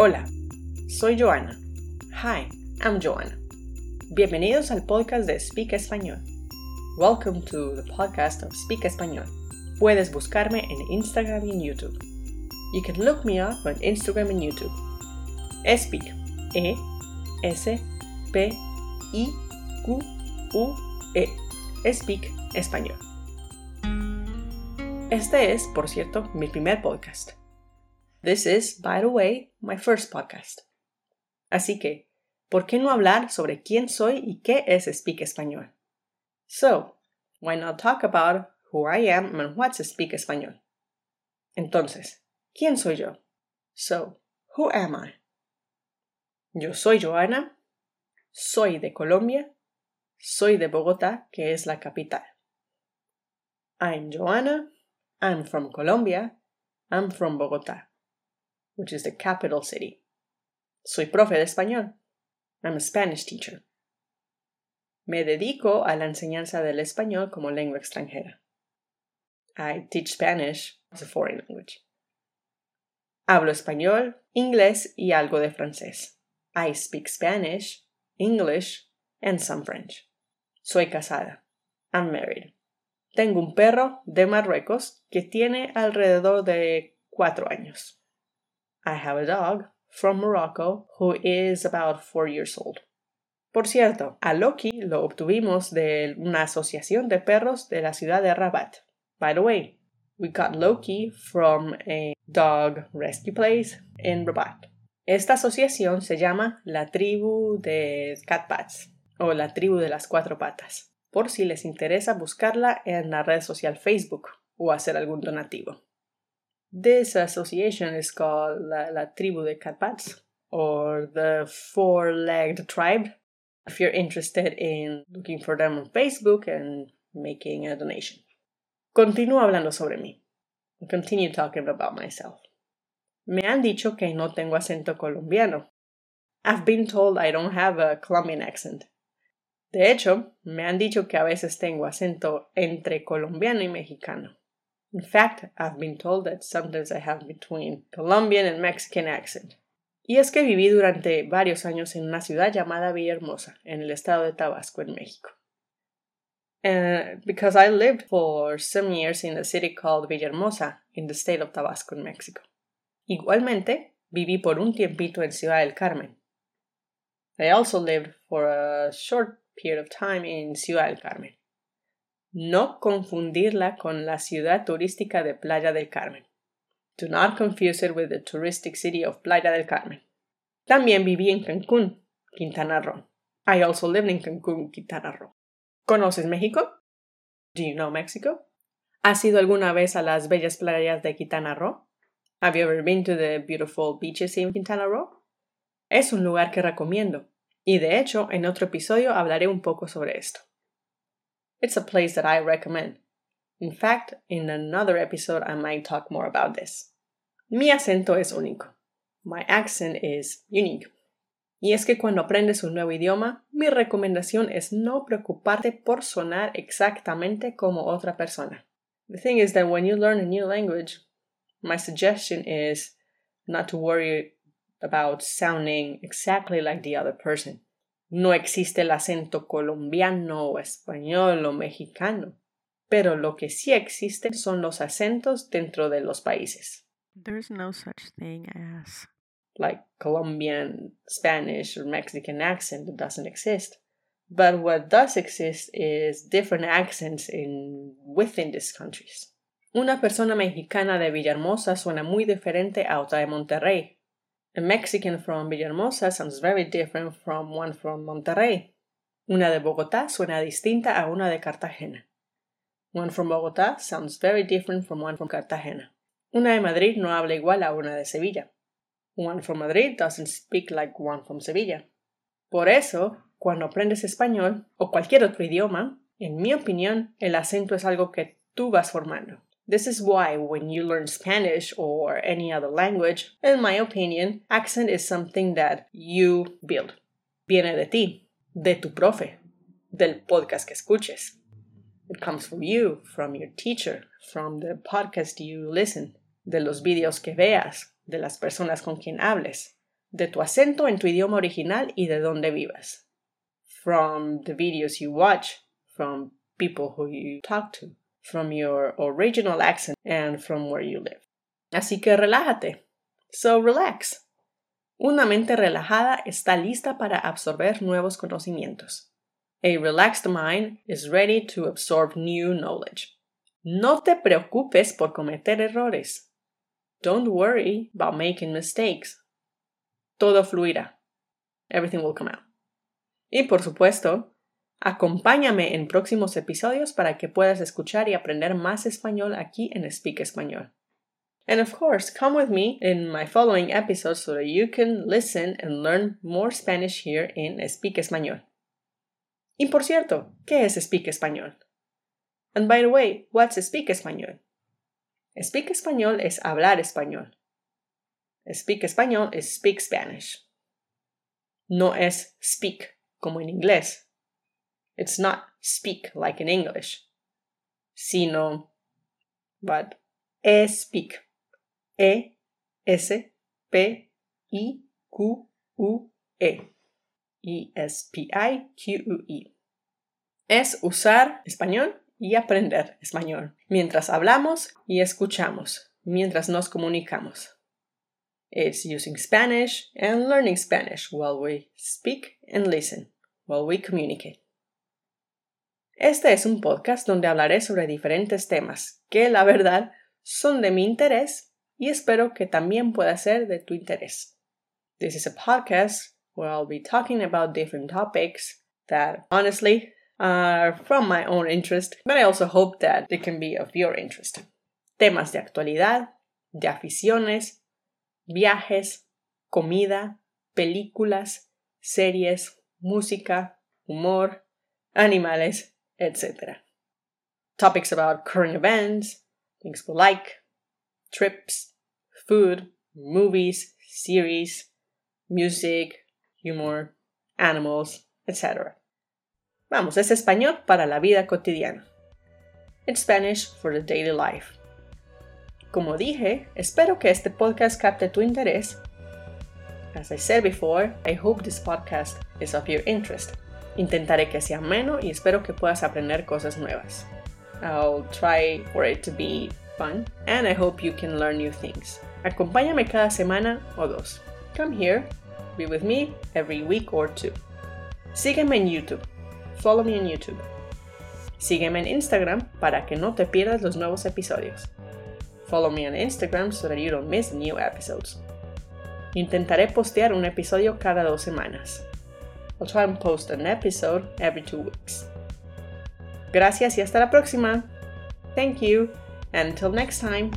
Hola, soy Joana. Hi, I'm Joana. Bienvenidos al podcast de Speak Español. Welcome to the podcast of Speak Español. Puedes buscarme en Instagram y en YouTube. You can look me up on Instagram and YouTube. Speak. E S P I Q U E. Speak Español. Este es, por cierto, mi primer podcast. This is, by the way, my first podcast. Así que, ¿por qué no hablar sobre quién soy y qué es Speak Español? So, why not talk about who I am and what's Speak Español? Entonces, ¿quién soy yo? So, who am I? Yo soy Joana, soy de Colombia, soy de Bogotá, que es la capital. I'm Joana, I'm from Colombia, I'm from Bogotá which is the capital city. Soy profe de español. I'm a Spanish teacher. Me dedico a la enseñanza del español como lengua extranjera. I teach Spanish as a foreign language. Hablo español, inglés y algo de francés. I speak Spanish, English, and some French. Soy casada. I'm married. Tengo un perro de Marruecos que tiene alrededor de cuatro años. I have a dog from Morocco who is about four years old. Por cierto, a Loki lo obtuvimos de una asociación de perros de la ciudad de Rabat. By the way, we got Loki from a dog rescue place in Rabat. Esta asociación se llama la tribu de Catpats o la tribu de las cuatro patas, por si les interesa buscarla en la red social Facebook o hacer algún donativo. This association is called La, La Tribu de Carpats or the Four Legged Tribe. If you're interested in looking for them on Facebook and making a donation. Continúo hablando sobre mí. continue talking about myself. Me han dicho que no tengo acento colombiano. I've been told I don't have a Colombian accent. De hecho, me han dicho que a veces tengo acento entre colombiano y mexicano. In fact, I've been told that sometimes I have between Colombian and Mexican accent. Y es que viví durante varios años en una ciudad llamada Villahermosa, en el estado de Tabasco, en México. And because I lived for some years in a city called Villahermosa, in the state of Tabasco, in Mexico. Igualmente, viví por un tiempito en Ciudad del Carmen. I also lived for a short period of time in Ciudad del Carmen. No confundirla con la ciudad turística de Playa del Carmen. Do not confuse it with the touristic city of Playa del Carmen. También viví en Cancún, Quintana Roo. I also lived in Cancún, Quintana Roo. ¿Conoces México? Do you know Mexico? ¿Has ido alguna vez a las bellas playas de Quintana Roo? Have you ever been to the beautiful beaches in Quintana Roo? Es un lugar que recomiendo, y de hecho en otro episodio hablaré un poco sobre esto. It's a place that I recommend. In fact, in another episode, I might talk more about this. Mi acento es único. My accent is unique. Y es que cuando aprendes un nuevo idioma, mi recomendación es no preocuparte por sonar exactamente como otra persona. The thing is that when you learn a new language, my suggestion is not to worry about sounding exactly like the other person. No existe el acento colombiano o español o mexicano, pero lo que sí existen son los acentos dentro de los países. There's no such thing as like Colombian, Spanish, or Mexican accent that doesn't exist. But what does exist is different accents in within these countries. Una persona mexicana de Villahermosa suena muy diferente a otra de Monterrey, a Mexican from Villahermosa sounds very different from one from Monterrey. Una de Bogotá suena distinta a una de Cartagena. One from Bogotá sounds very different from one from Cartagena. Una de Madrid no habla igual a una de Sevilla. One from Madrid doesn't speak like one from Sevilla. Por eso, cuando aprendes español o cualquier otro idioma, en mi opinión, el acento es algo que tú vas formando. This is why when you learn Spanish or any other language, in my opinion, accent is something that you build. Viene de ti, de tu profe, del podcast que escuches. It comes from you, from your teacher, from the podcast you listen, de los videos que veas, de las personas con quien hables. de tu acento en tu idioma original y de dónde vivas. From the videos you watch, from people who you talk to, from your original accent, and from where you live. Así que relájate. So relax. Una mente relajada está lista para absorber nuevos conocimientos. A relaxed mind is ready to absorb new knowledge. No te preocupes por cometer errores. Don't worry about making mistakes. Todo fluirá. Everything will come out. Y por supuesto, acompáñame en próximos episodios para que puedas escuchar y aprender más español aquí en Speak Español. And of course, come with me in my following episodes so that you can listen and learn more Spanish here in Speak Español. Y por cierto, ¿qué es Speak Español? And by the way, what's Speak Español? Speak Español es hablar español. Speak Español es speak Spanish. No es speak como en inglés. It's not speak like in English, sino, but es speak. E S P I Q U E. E S P I Q U E. Es usar español y aprender español mientras hablamos y escuchamos, mientras nos comunicamos. It's using Spanish and learning Spanish while we speak and listen, while we communicate. Este es un podcast donde hablaré sobre diferentes temas que, la verdad, son de mi interés y espero que también pueda ser de tu interés. This is a podcast where I'll be talking about different topics that honestly are from my own interest, but I also hope that they can be of your interest. Temas de actualidad, de aficiones, viajes, comida, películas, series, música, humor, animales, etc. Topics about current events, things we like, trips, food, movies, series, music, humor, animals, etc. Vamos, es español para la vida cotidiana. It's Spanish for the daily life. Como dije, espero que este podcast capte tu interés. As I said before, I hope this podcast is of your interest. Intentaré que sea ameno y espero que puedas aprender cosas nuevas. I'll try for it to be fun, and I hope you can learn new things. Acompáñame cada semana o dos. Come here, be with me every week or two. Sígueme en YouTube. Follow me on YouTube. Sígueme en Instagram para que no te pierdas los nuevos episodios. Follow me on Instagram so that you don't miss new episodes. Intentaré postear un episodio cada dos semanas. I'll try and post an episode every two weeks. Gracias y hasta la próxima. Thank you. And until next time.